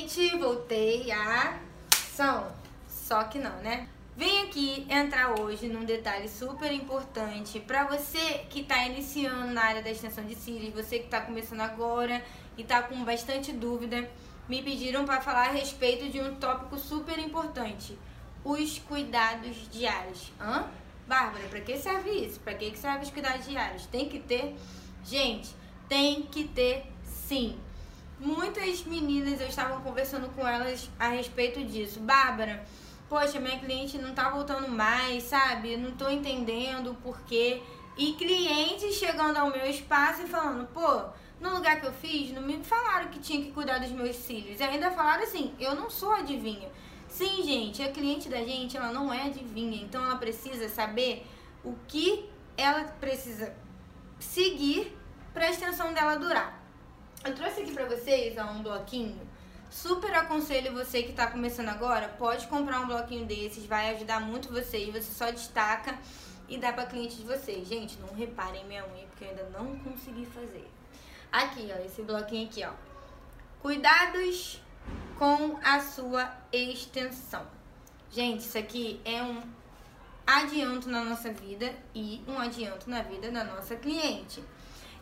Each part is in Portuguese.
gente, voltei a ação. Só que não, né? Vem aqui entrar hoje num detalhe super importante para você que está iniciando na área da extensão de cílios, você que está começando agora e está com bastante dúvida. Me pediram para falar a respeito de um tópico super importante: os cuidados diários. Hã? Bárbara, para que serve isso? Para que serve os cuidados diários? Tem que ter? Gente, tem que ter sim muitas meninas, eu estava conversando com elas a respeito disso. Bárbara, poxa, minha cliente não tá voltando mais, sabe? Não tô entendendo o porquê. E clientes chegando ao meu espaço e falando, pô, no lugar que eu fiz, não me falaram que tinha que cuidar dos meus cílios. E ainda falaram assim, eu não sou adivinha. Sim, gente, a cliente da gente, ela não é adivinha. Então ela precisa saber o que ela precisa seguir para a extensão dela durar. Eu trouxe aqui pra vocês ó, um bloquinho. Super aconselho você que tá começando agora, pode comprar um bloquinho desses, vai ajudar muito você e você só destaca e dá pra cliente de vocês. Gente, não reparem minha unha, porque eu ainda não consegui fazer. Aqui, ó, esse bloquinho aqui, ó. Cuidados com a sua extensão. Gente, isso aqui é um adianto na nossa vida e um adianto na vida da nossa cliente.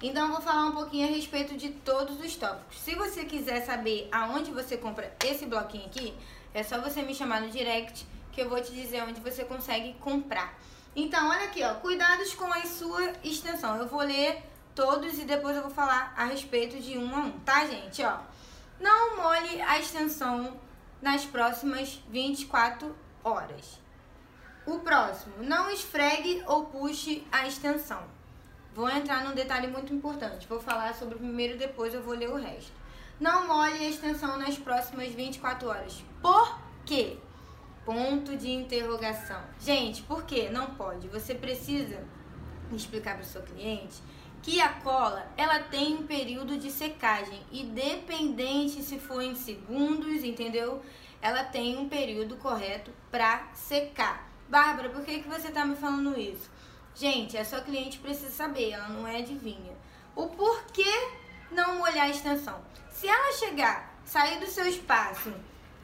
Então eu vou falar um pouquinho a respeito de todos os tópicos. Se você quiser saber aonde você compra esse bloquinho aqui, é só você me chamar no direct que eu vou te dizer onde você consegue comprar. Então, olha aqui, ó, cuidados com a sua extensão. Eu vou ler todos e depois eu vou falar a respeito de um a um, tá, gente? Ó, não molhe a extensão nas próximas 24 horas. O próximo, não esfregue ou puxe a extensão. Vou entrar num detalhe muito importante. Vou falar sobre o primeiro, depois eu vou ler o resto. Não molhe a extensão nas próximas 24 horas. Por quê? Ponto de interrogação. Gente, por que não pode? Você precisa explicar para o seu cliente que a cola ela tem um período de secagem independente se for em segundos, entendeu? Ela tem um período correto para secar. Bárbara, por que, que você está me falando isso? Gente, a sua cliente precisa saber, ela não é adivinha. O porquê não molhar a extensão. Se ela chegar, sair do seu espaço,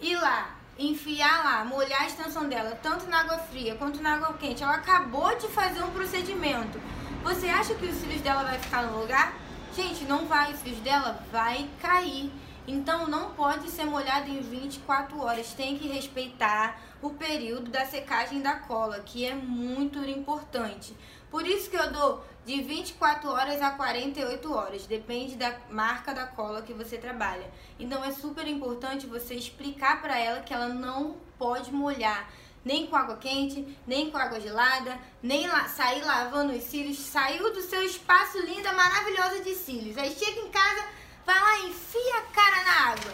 ir lá, enfiar lá, molhar a extensão dela, tanto na água fria quanto na água quente, ela acabou de fazer um procedimento. Você acha que os cílios dela vai ficar no lugar? Gente, não vai, os cílios dela vai cair. Então não pode ser molhado em 24 horas, tem que respeitar o período da secagem da cola, que é muito importante. Por isso que eu dou de 24 horas a 48 horas, depende da marca da cola que você trabalha. Então é super importante você explicar para ela que ela não pode molhar nem com água quente, nem com água gelada, nem la sair lavando os cílios. Saiu do seu espaço linda, maravilhosa de cílios. Aí chega em casa, vai lá, enfia a cara na água.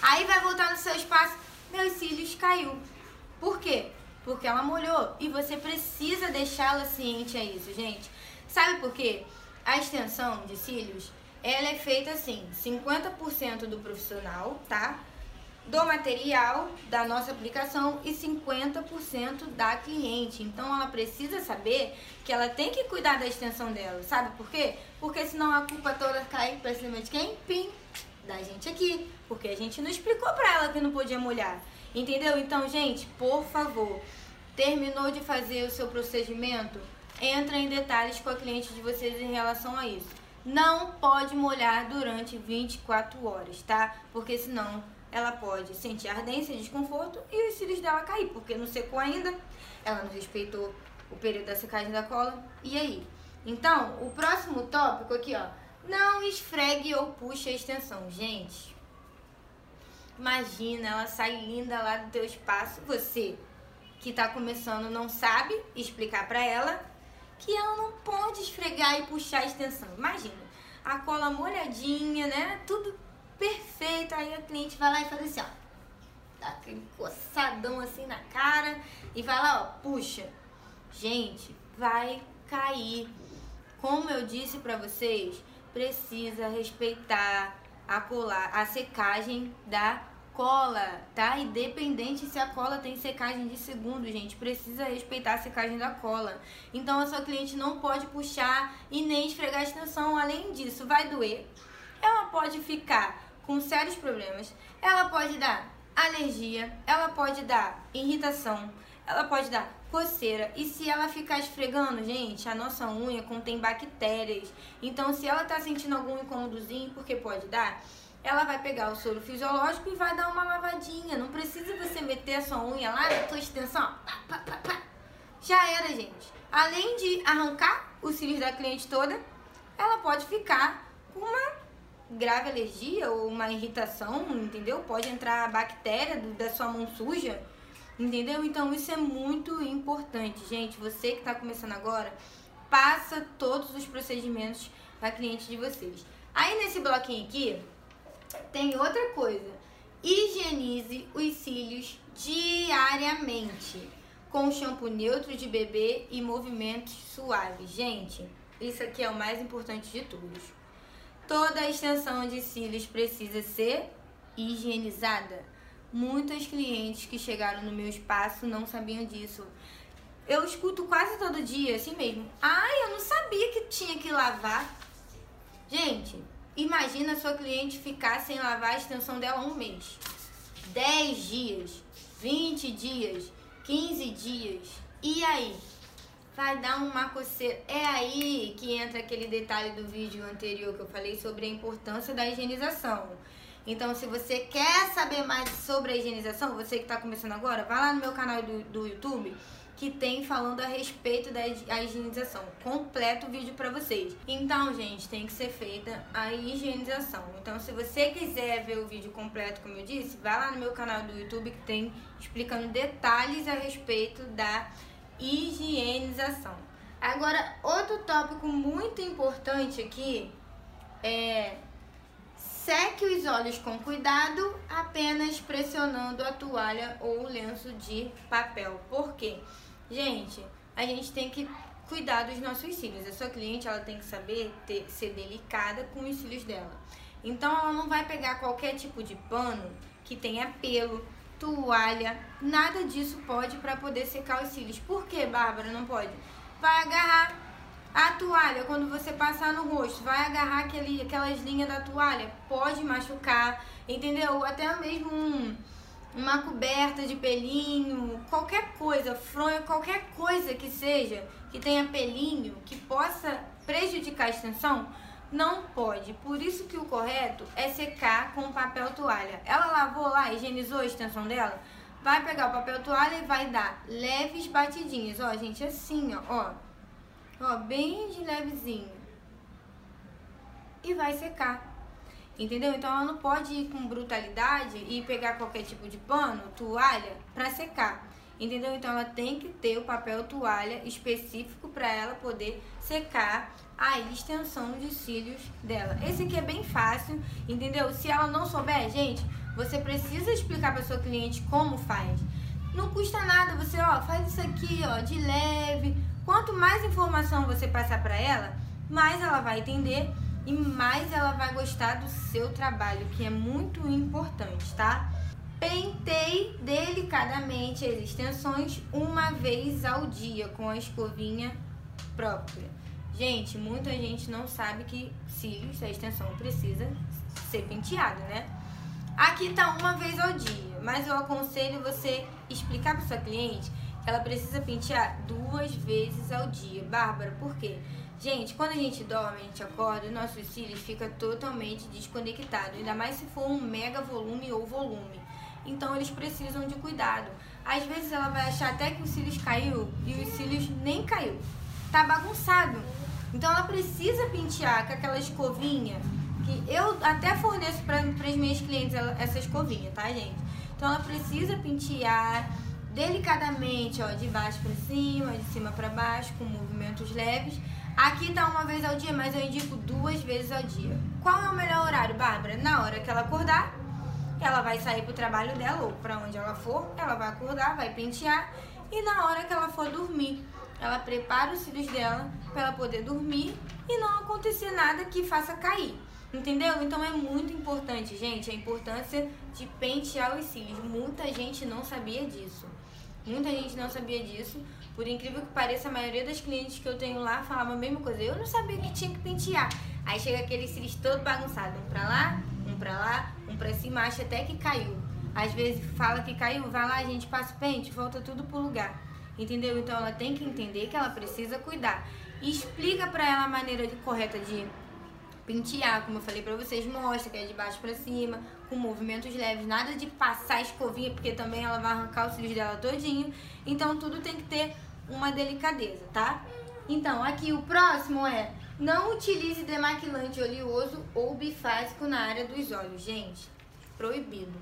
Aí vai voltar no seu espaço, meus cílios caiu. Por quê? Porque ela molhou e você precisa deixá-la ciente a isso, gente. Sabe por quê? A extensão de cílios, ela é feita assim, 50% do profissional, tá? Do material da nossa aplicação e 50% da cliente. Então ela precisa saber que ela tem que cuidar da extensão dela. Sabe por quê? Porque senão a culpa toda cai pra cima de quem? Pim, da gente aqui. Porque a gente não explicou pra ela que não podia molhar. Entendeu? Então, gente, por favor, terminou de fazer o seu procedimento? Entra em detalhes com a cliente de vocês em relação a isso. Não pode molhar durante 24 horas, tá? Porque senão ela pode sentir ardência, desconforto e os cílios dela cair, porque não secou ainda, ela não respeitou o período da secagem da cola. E aí? Então, o próximo tópico aqui, ó. Não esfregue ou puxe a extensão. Gente, Imagina, ela sai linda lá do teu espaço. Você que tá começando não sabe explicar para ela que ela não pode esfregar e puxar a extensão. Imagina, a cola molhadinha, né? Tudo perfeito. Aí a cliente vai lá e faz assim, ó. Dá aquele coçadão assim na cara e vai lá, ó, puxa. Gente, vai cair. Como eu disse para vocês, precisa respeitar a colar, a secagem da cola, tá? Independente se a cola tem secagem de segundo, gente, precisa respeitar a secagem da cola. Então a sua cliente não pode puxar e nem esfregar a extensão. Além disso, vai doer. Ela pode ficar com sérios problemas. Ela pode dar alergia, ela pode dar irritação, ela pode dar coceira. E se ela ficar esfregando, gente, a nossa unha contém bactérias. Então, se ela tá sentindo algum incômodozinho, porque pode dar, ela vai pegar o soro fisiológico e vai dar uma lavadinha. Não precisa você meter a sua unha lá na tua extensão. Já era, gente. Além de arrancar os cílios da cliente toda, ela pode ficar com uma grave alergia ou uma irritação, entendeu? Pode entrar a bactéria da sua mão suja, entendeu? Então isso é muito importante, gente. Você que está começando agora, passa todos os procedimentos para cliente de vocês. Aí nesse bloquinho aqui tem outra coisa. Higienize os cílios diariamente com shampoo neutro de bebê e movimentos suaves. Gente, isso aqui é o mais importante de tudo. Toda a extensão de cílios precisa ser higienizada. Muitos clientes que chegaram no meu espaço não sabiam disso. Eu escuto quase todo dia, assim mesmo. Ai, eu não sabia que tinha que lavar. Gente, imagina sua cliente ficar sem lavar a extensão dela um mês. 10 dias, 20 dias, 15 dias. E aí? Vai dar uma coceira. É aí que entra aquele detalhe do vídeo anterior que eu falei sobre a importância da higienização. Então, se você quer saber mais sobre a higienização, você que está começando agora, vai lá no meu canal do, do YouTube que tem falando a respeito da higienização. Completo vídeo para vocês. Então, gente, tem que ser feita a higienização. Então, se você quiser ver o vídeo completo, como eu disse, vai lá no meu canal do YouTube que tem explicando detalhes a respeito da higienização. Agora, outro tópico muito importante aqui é seque os olhos com cuidado, apenas pressionando a toalha ou o lenço de papel. Por quê? Gente, a gente tem que cuidar dos nossos cílios. A sua cliente ela tem que saber ter, ser delicada com os cílios dela. Então ela não vai pegar qualquer tipo de pano que tenha pelo, toalha, nada disso pode para poder secar os cílios. Por que, Bárbara, não pode? Vai agarrar a toalha quando você passar no rosto, vai agarrar aquele, aquelas linhas da toalha, pode machucar, entendeu? Até mesmo um uma coberta de pelinho, qualquer coisa, fronha, qualquer coisa que seja, que tenha pelinho, que possa prejudicar a extensão, não pode. Por isso que o correto é secar com papel toalha. Ela lavou lá, higienizou a extensão dela, vai pegar o papel toalha e vai dar leves batidinhas. Ó, gente, assim, ó, ó. Ó, bem de levezinho. E vai secar. Entendeu? Então ela não pode ir com brutalidade e pegar qualquer tipo de pano, toalha, para secar. Entendeu? Então ela tem que ter o papel toalha específico para ela poder secar a extensão de cílios dela. Esse aqui é bem fácil, entendeu? Se ela não souber, gente, você precisa explicar para sua cliente como faz. Não custa nada, você ó, faz isso aqui, ó, de leve. Quanto mais informação você passar para ela, mais ela vai entender e mais ela vai gostar do seu trabalho, que é muito importante, tá? Penteie delicadamente as extensões uma vez ao dia com a escovinha própria. Gente, muita gente não sabe que cílios, a extensão precisa ser penteada, né? Aqui tá uma vez ao dia, mas eu aconselho você explicar para sua cliente que ela precisa pentear duas vezes ao dia. Bárbara, por quê? Gente, quando a gente dorme, a gente acorda, nossos cílios fica totalmente desconectado, ainda mais se for um mega volume ou volume. Então eles precisam de cuidado. Às vezes ela vai achar até que os cílios caiu e os cílios nem caiu. Tá bagunçado. Então ela precisa pentear com aquela escovinha que eu até forneço para as minhas clientes essa escovinha, tá, gente? Então ela precisa pentear delicadamente, ó, de baixo para cima, de cima para baixo, com movimentos leves Aqui tá uma vez ao dia, mas eu indico duas vezes ao dia. Qual é o melhor horário, Bárbara? Na hora que ela acordar, ela vai sair pro trabalho dela ou para onde ela for, ela vai acordar, vai pentear e na hora que ela for dormir, ela prepara os cílios dela para ela poder dormir e não acontecer nada que faça cair. Entendeu? Então é muito importante, gente, a importância de pentear os cílios. Muita gente não sabia disso. Muita gente não sabia disso. Por incrível que pareça, a maioria das clientes que eu tenho lá falava a mesma coisa. Eu não sabia que tinha que pentear. Aí chega aquele cílios todo bagunçado, um pra lá, um pra lá, um pra cima, acha até que caiu. Às vezes fala que caiu, vai lá, a gente passa o pente, volta tudo pro lugar. Entendeu? Então ela tem que entender que ela precisa cuidar. Explica pra ela a maneira de, correta de pentear, como eu falei pra vocês, mostra que é de baixo pra cima, com movimentos leves, nada de passar escovinha, porque também ela vai arrancar os cílios dela todinho. Então tudo tem que ter uma delicadeza, tá? Então, aqui o próximo é não utilize demaquilante oleoso ou bifásico na área dos olhos. Gente, proibido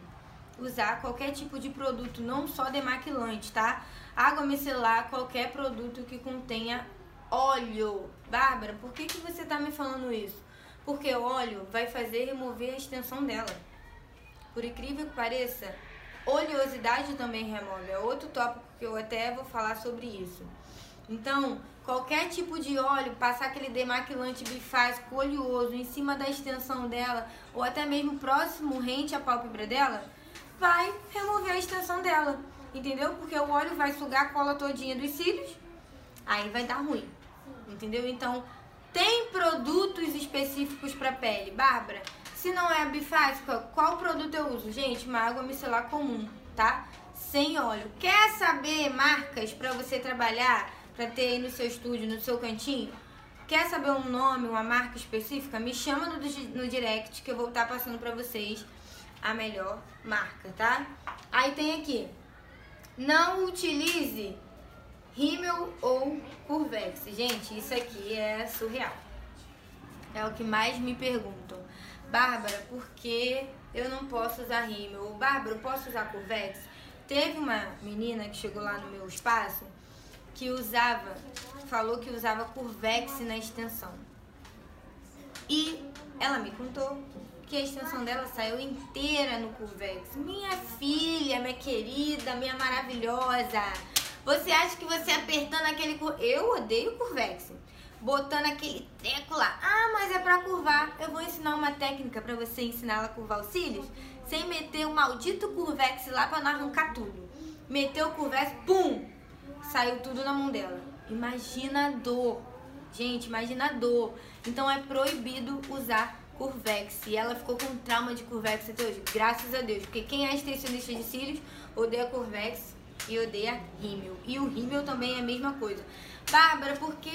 usar qualquer tipo de produto, não só demaquilante, tá? Água micelar, qualquer produto que contenha óleo. Bárbara, por que, que você tá me falando isso? Porque óleo vai fazer remover a extensão dela. Por incrível que pareça, oleosidade também remove. É outro tópico que eu até vou falar sobre isso. Então, qualquer tipo de óleo, passar aquele demaquilante bifásico oleoso em cima da extensão dela, ou até mesmo próximo, rente à pálpebra dela, vai remover a extensão dela. Entendeu? Porque o óleo vai sugar a cola todinha dos cílios, aí vai dar ruim. Entendeu? Então, tem produtos específicos para pele. Bárbara, se não é a bifásica, qual produto eu uso? Gente, uma água micelar comum, tá? Sem óleo. Quer saber marcas para você trabalhar, para ter aí no seu estúdio, no seu cantinho? Quer saber um nome, uma marca específica? Me chama no, no direct que eu vou estar passando para vocês a melhor marca, tá? Aí tem aqui, não utilize rímel ou curvex. Gente, isso aqui é surreal. É o que mais me perguntam. Bárbara, por que eu não posso usar rímel? Bárbara, eu posso usar curvex? Teve uma menina que chegou lá no meu espaço que usava, falou que usava curvex na extensão. E ela me contou que a extensão dela saiu inteira no Curvex. Minha filha, minha querida, minha maravilhosa. Você acha que você apertando aquele... Eu odeio Curvex. Botando aquele treco lá. Ah, mas é pra curvar. Eu vou ensinar uma técnica pra você ensinar ela a curvar os cílios. Sem meter o maldito Curvex lá pra não arrancar tudo. Meteu o Curvex, pum! Saiu tudo na mão dela. Imagina a dor. Gente, imagina a dor. Então é proibido usar Curvex. E ela ficou com trauma de Curvex até hoje. Graças a Deus. Porque quem é extensionista de cílios odeia Curvex e odeia rímel. E o rímel também é a mesma coisa. Bárbara, por que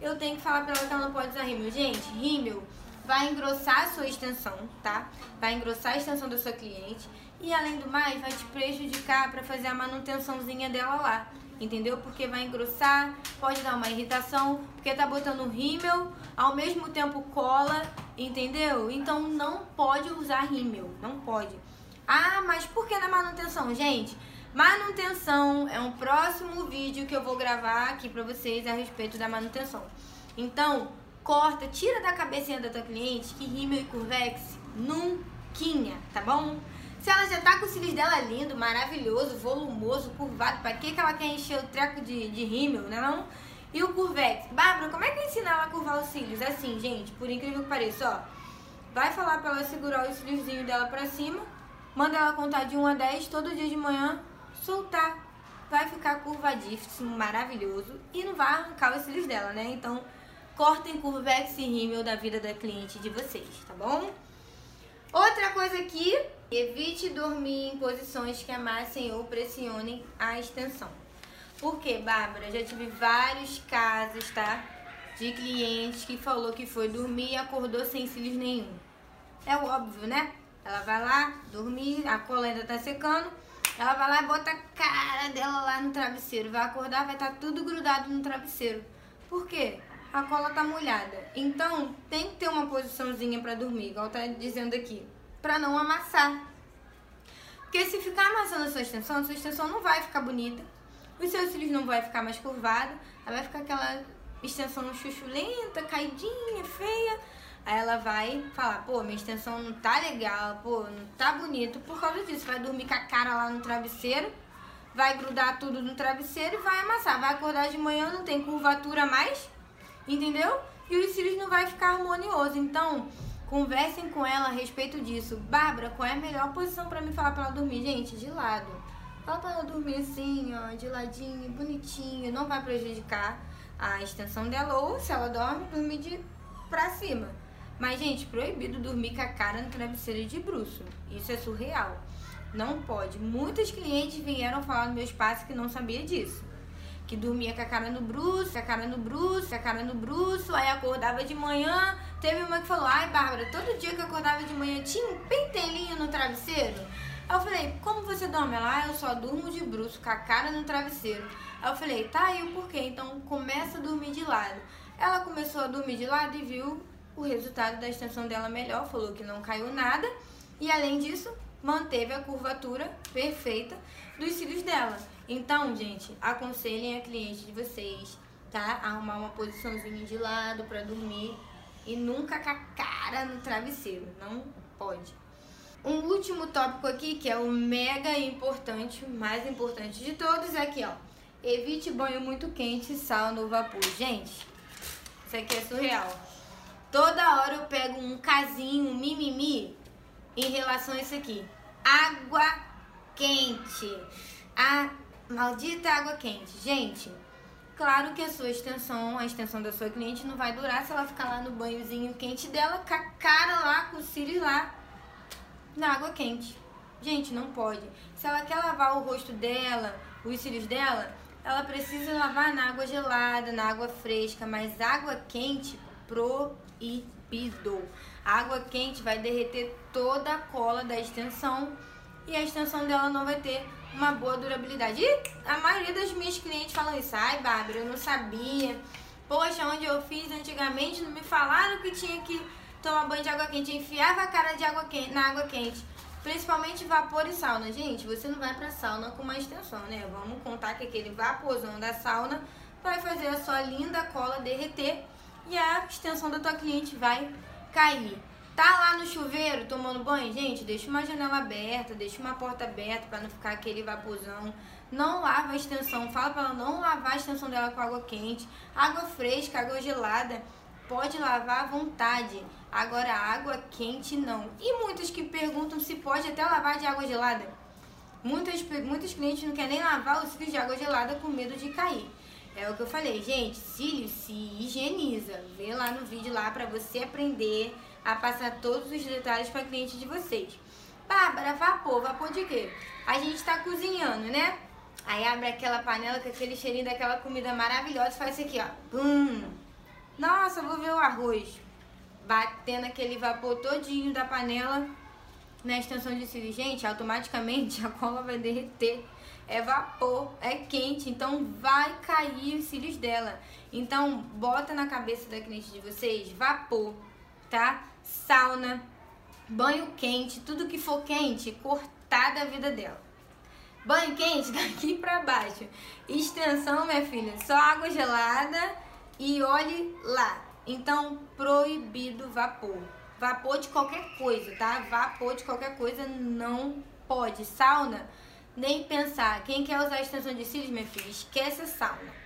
eu tenho que falar pra ela que ela não pode usar rímel? Gente, rímel vai engrossar a sua extensão, tá? Vai engrossar a extensão da sua cliente. E além do mais, vai te prejudicar para fazer a manutençãozinha dela lá entendeu? Porque vai engrossar, pode dar uma irritação, porque tá botando rímel, ao mesmo tempo cola, entendeu? Então não pode usar rímel, não pode. Ah, mas por que na manutenção? Gente, manutenção é um próximo vídeo que eu vou gravar aqui pra vocês a respeito da manutenção. Então, corta, tira da cabecinha da tua cliente que rímel e curvex nunca, tá bom? Se ela já tá com os cílios dela lindo, maravilhoso, volumoso, curvado, pra que, que ela quer encher o treco de, de rímel, né não? E o curvex? Bárbara, como é que eu ensino ela a curvar os cílios? Assim, gente, por incrível que pareça, ó. Vai falar pra ela segurar os cíliozinhos dela pra cima, manda ela contar de 1 a 10 todo dia de manhã, soltar. Vai ficar curvadíssimo, maravilhoso e não vai arrancar os cílios dela, né? Então, cortem curvex e rímel da vida da cliente de vocês, tá bom? Outra coisa aqui Evite dormir em posições que amassem ou pressionem a extensão. Por quê, Bárbara? Já tive vários casos, tá? De clientes que falou que foi dormir e acordou sem cílios nenhum. É óbvio, né? Ela vai lá, dormir, a cola ainda tá secando. Ela vai lá e bota a cara dela lá no travesseiro. Vai acordar, vai estar tá tudo grudado no travesseiro. Por quê? A cola tá molhada. Então, tem que ter uma posiçãozinha para dormir, igual tá dizendo aqui para não amassar. Porque se ficar amassando a sua extensão, a sua extensão não vai ficar bonita. Os seus cílios não vai ficar mais curvado, ela vai ficar aquela extensão chuchulenta, caidinha, feia. Aí ela vai falar, pô, minha extensão não tá legal, pô, não tá bonito. Por causa disso, vai dormir com a cara lá no travesseiro, vai grudar tudo no travesseiro e vai amassar. Vai acordar de manhã, não tem curvatura mais, entendeu? E os cílios não vai ficar harmonioso. Então, Conversem com ela a respeito disso. Bárbara, qual é a melhor posição para mim falar para ela dormir? Gente, de lado. Fala para ela dormir assim, ó, de ladinho, bonitinho, não vai prejudicar a extensão dela. Ou se ela dorme, dormir de pra cima. Mas, gente, proibido dormir com a cara no travesseiro de bruxo. Isso é surreal. Não pode. Muitas clientes vieram falar no meu espaço que não sabia disso. Que dormia com a cara no bruxo, com a cara no bruxo, com a cara no bruxo, aí acordava de manhã. Teve uma que falou: Ai, Bárbara, todo dia que eu acordava de manhã tinha um pentelinho no travesseiro. Aí eu falei: Como você dorme? Ela, ah, eu só durmo de bruxo, com a cara no travesseiro. Aí eu falei: Tá aí o porquê? Então começa a dormir de lado. Ela começou a dormir de lado e viu o resultado da extensão dela melhor, falou que não caiu nada. E além disso, manteve a curvatura perfeita dos cílios dela. Então, gente, aconselhem a cliente de vocês, tá? Arrumar uma posiçãozinha de lado para dormir e nunca com a cara no travesseiro, não pode. Um último tópico aqui, que é o mega importante, mais importante de todos, é aqui, ó. Evite banho muito quente, sal no vapor. Gente, isso aqui é surreal. Toda hora eu pego um casinho, um mimimi, em relação a isso aqui. Água quente. A maldita água quente. Gente, claro que a sua extensão, a extensão da sua cliente não vai durar se ela ficar lá no banhozinho quente dela, com a cara lá, com os cílios lá, na água quente. Gente, não pode. Se ela quer lavar o rosto dela, os cílios dela, ela precisa lavar na água gelada, na água fresca, mas água quente proibido. A água quente vai derreter toda a cola da extensão e a extensão dela não vai ter uma boa durabilidade. E a maioria das minhas clientes falam isso. Ai, Bárbara, eu não sabia. Poxa, onde eu fiz antigamente não me falaram que tinha que tomar banho de água quente. Enfiava a cara de água quente, na água quente. Principalmente vapor e sauna. Gente, você não vai pra sauna com uma extensão, né? Vamos contar que aquele vaporzão da sauna vai fazer a sua linda cola derreter e a extensão da tua cliente vai cair. Tá lá no chuveiro tomando banho? Gente, deixa uma janela aberta, deixa uma porta aberta para não ficar aquele vaporzão. Não lava a extensão, fala para ela não lavar a extensão dela com água quente. Água fresca, água gelada, pode lavar à vontade. Agora, água quente não. E muitas que perguntam se pode até lavar de água gelada. Muitas, muitos clientes não querem nem lavar os fios de água gelada com medo de cair. É o que eu falei, gente, cílio se higieniza. Vê lá no vídeo lá para você aprender a passar todos os detalhes para cliente de vocês. Bárbara, vapor, vapor de quê? A gente tá cozinhando, né? Aí abre aquela panela com aquele cheirinho daquela comida maravilhosa e faz isso aqui, ó. Pum! Nossa, vou ver o arroz. Batendo aquele vapor todinho da panela na extensão de cílio. Gente, automaticamente a cola vai derreter é vapor, é quente, então vai cair os cílios dela. Então, bota na cabeça da cliente de vocês vapor, tá? Sauna, banho quente, tudo que for quente, cortar da vida dela. Banho quente daqui pra baixo. Extensão, minha filha, só água gelada e olhe lá. Então, proibido vapor. Vapor de qualquer coisa, tá? Vapor de qualquer coisa não pode. Sauna nem pensar. Quem quer usar extensão de cílios, minha filha, esquece a sauna.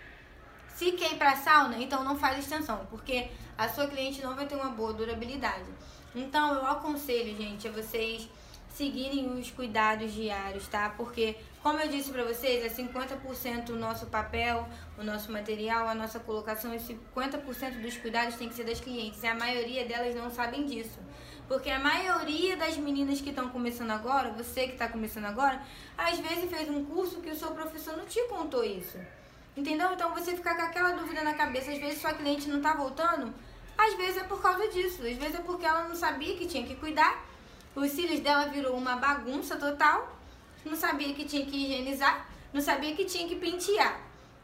Se quer ir pra sauna, então não faz extensão, porque a sua cliente não vai ter uma boa durabilidade. Então eu aconselho, gente, a vocês seguirem os cuidados diários, tá? Porque, como eu disse pra vocês, é 50% o nosso papel, o nosso material, a nossa colocação, e 50% dos cuidados tem que ser das clientes. E a maioria delas não sabem disso. Porque a maioria das meninas que estão começando agora, você que está começando agora, às vezes fez um curso que o seu professor não te contou isso. Entendeu? Então você fica com aquela dúvida na cabeça, às vezes sua cliente não está voltando, às vezes é por causa disso, às vezes é porque ela não sabia que tinha que cuidar, os cílios dela virou uma bagunça total, não sabia que tinha que higienizar, não sabia que tinha que pentear,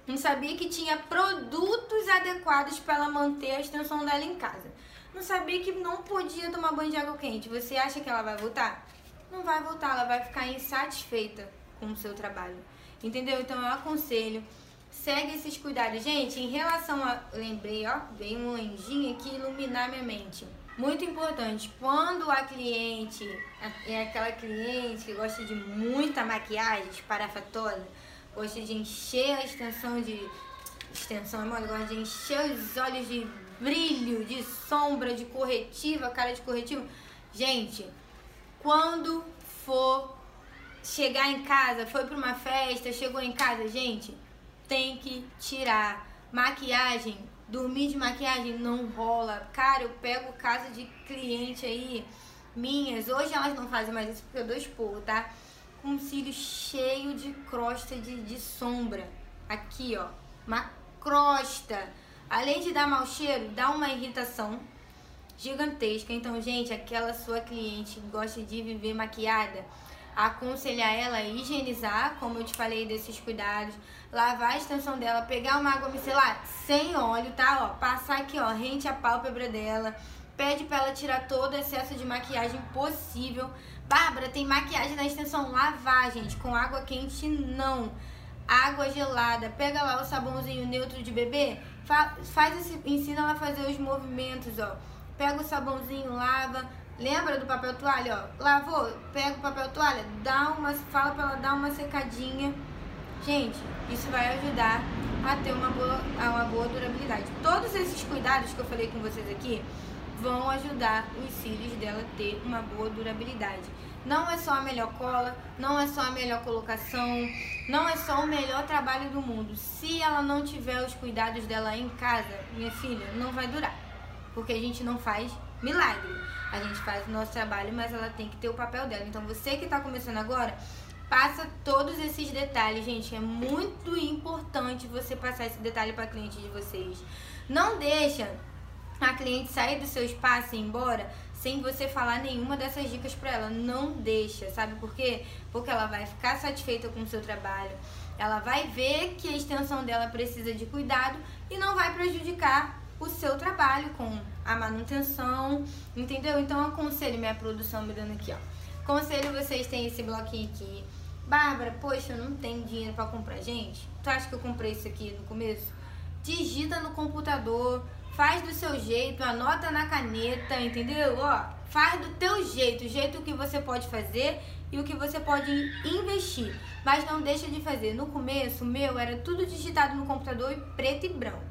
não sabia que tinha produtos adequados para ela manter a extensão dela em casa não sabia que não podia tomar banho de água quente. Você acha que ela vai voltar? Não vai voltar, ela vai ficar insatisfeita com o seu trabalho. Entendeu? Então eu aconselho, segue esses cuidados. Gente, em relação a. Lembrei, ó, veio um anjinho aqui iluminar minha mente. Muito importante, quando a cliente é aquela cliente que gosta de muita maquiagem esparafatosa, gosta de encher a extensão de. Extensão, é gosta de encher os olhos de brilho, de sombra, de corretiva, cara de corretivo. Gente, quando for chegar em casa, foi para uma festa, chegou em casa, gente, tem que tirar. Maquiagem Dormir de maquiagem não rola. Cara, eu pego casa de cliente aí, minhas. Hoje elas não fazem mais isso porque eu dou esporro, tá? Com cílio cheio de crosta de, de sombra. Aqui, ó. Uma crosta. Além de dar mau cheiro, dá uma irritação gigantesca. Então, gente, aquela sua cliente gosta de viver maquiada, aconselhar ela a higienizar, como eu te falei desses cuidados, lavar a extensão dela, pegar uma água micelar sem óleo, tá? Ó, passar aqui, ó, rente a pálpebra dela, pede para ela tirar todo o excesso de maquiagem possível. Bárbara, tem maquiagem na extensão, lavar, gente, com água quente não. Água gelada, pega lá o sabãozinho neutro de bebê, fa faz esse, ensina ela a fazer os movimentos, ó. Pega o sabãozinho, lava, Lembra do papel toalha, ó? Lavou, pega o papel toalha, dá uma, fala pra ela dar uma secadinha. Gente, isso vai ajudar a ter uma boa, uma boa durabilidade. Todos esses cuidados que eu falei com vocês aqui vão ajudar os cílios dela a ter uma boa durabilidade. Não é só a melhor cola, não é só a melhor colocação, não é só o melhor trabalho do mundo. Se ela não tiver os cuidados dela em casa, minha filha, não vai durar. Porque a gente não faz milagre. A gente faz o nosso trabalho, mas ela tem que ter o papel dela. Então você que está começando agora, passa todos esses detalhes, gente. É muito importante você passar esse detalhe para cliente de vocês. Não deixa a cliente sair do seu espaço e ir embora sem você falar nenhuma dessas dicas para ela. Não deixa, sabe por quê? Porque ela vai ficar satisfeita com o seu trabalho. Ela vai ver que a extensão dela precisa de cuidado e não vai prejudicar o seu trabalho com a manutenção, entendeu? Então aconselho minha produção me dando aqui, ó. Aconselho vocês terem esse bloquinho aqui. Bárbara, poxa, eu não tenho dinheiro para comprar. Gente, tu acha que eu comprei isso aqui no começo? Digita no computador, faz do seu jeito, anota na caneta, entendeu? Ó, faz do teu jeito, o jeito que você pode fazer e o que você pode investir. Mas não deixa de fazer. No começo, meu era tudo digitado no computador e preto e branco.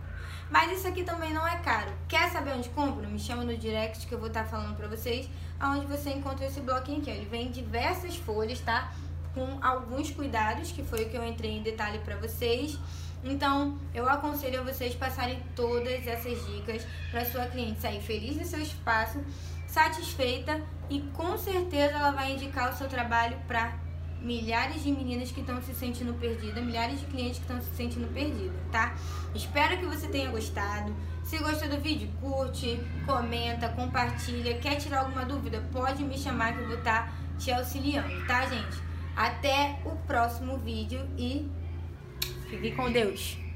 Mas isso aqui também não é caro. Quer saber onde compra? Me chama no direct que eu vou estar tá falando pra vocês aonde você encontra esse bloquinho aqui. Ele vem em diversas folhas, tá? Com alguns cuidados, que foi o que eu entrei em detalhe pra vocês. Então, eu aconselho a vocês passarem todas essas dicas para sua cliente sair feliz do seu espaço, satisfeita e com certeza ela vai indicar o seu trabalho para milhares de meninas que estão se sentindo perdidas, milhares de clientes que estão se sentindo perdidas, tá? Espero que você tenha gostado. Se gostou do vídeo, curte, comenta, compartilha. Quer tirar alguma dúvida? Pode me chamar que eu vou estar tá te auxiliando, tá, gente? Até o próximo vídeo e fique com Deus!